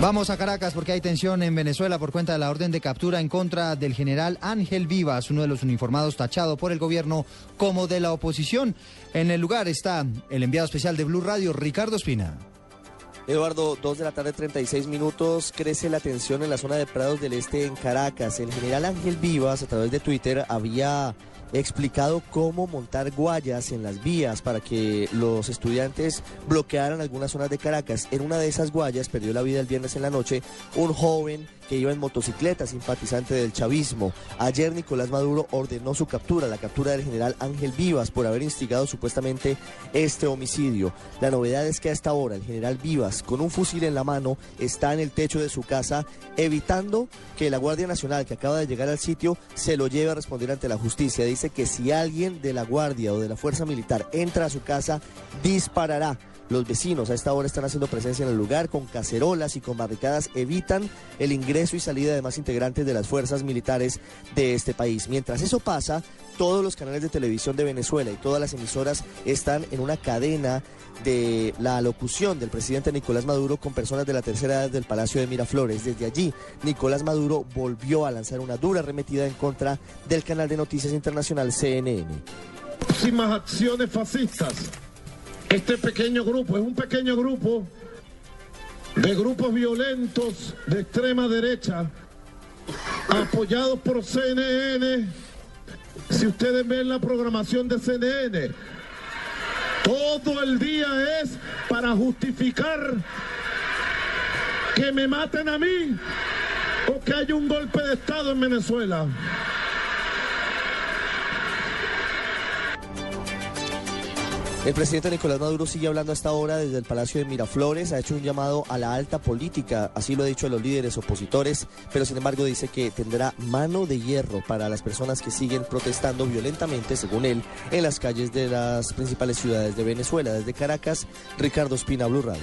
Vamos a Caracas porque hay tensión en Venezuela por cuenta de la orden de captura en contra del general Ángel Vivas, uno de los uniformados tachado por el gobierno como de la oposición. En el lugar está el enviado especial de Blue Radio, Ricardo Espina. Eduardo, 2 de la tarde, 36 minutos. Crece la tensión en la zona de Prados del Este en Caracas. El general Ángel Vivas, a través de Twitter, había explicado cómo montar guayas en las vías para que los estudiantes bloquearan algunas zonas de Caracas. En una de esas guayas perdió la vida el viernes en la noche un joven que iba en motocicleta, simpatizante del chavismo. Ayer Nicolás Maduro ordenó su captura, la captura del general Ángel Vivas por haber instigado supuestamente este homicidio. La novedad es que a esta hora el general Vivas, con un fusil en la mano, está en el techo de su casa evitando que la Guardia Nacional que acaba de llegar al sitio se lo lleve a responder ante la justicia. Dice que si alguien de la Guardia o de la Fuerza Militar entra a su casa, disparará. Los vecinos a esta hora están haciendo presencia en el lugar con cacerolas y con barricadas, evitan el ingreso y salida de más integrantes de las fuerzas militares de este país. Mientras eso pasa, todos los canales de televisión de Venezuela y todas las emisoras están en una cadena de la alocución del presidente Nicolás Maduro con personas de la tercera edad del Palacio de Miraflores. Desde allí, Nicolás Maduro volvió a lanzar una dura arremetida en contra del canal de noticias internacional CNN. Próximas acciones fascistas este pequeño grupo es un pequeño grupo de grupos violentos de extrema derecha, apoyados por CNN. Si ustedes ven la programación de CNN, todo el día es para justificar que me maten a mí o que haya un golpe de Estado en Venezuela. El presidente Nicolás Maduro sigue hablando hasta ahora desde el Palacio de Miraflores, ha hecho un llamado a la alta política, así lo ha dicho a los líderes opositores, pero sin embargo dice que tendrá mano de hierro para las personas que siguen protestando violentamente, según él, en las calles de las principales ciudades de Venezuela. Desde Caracas, Ricardo Espina, Blue Radio.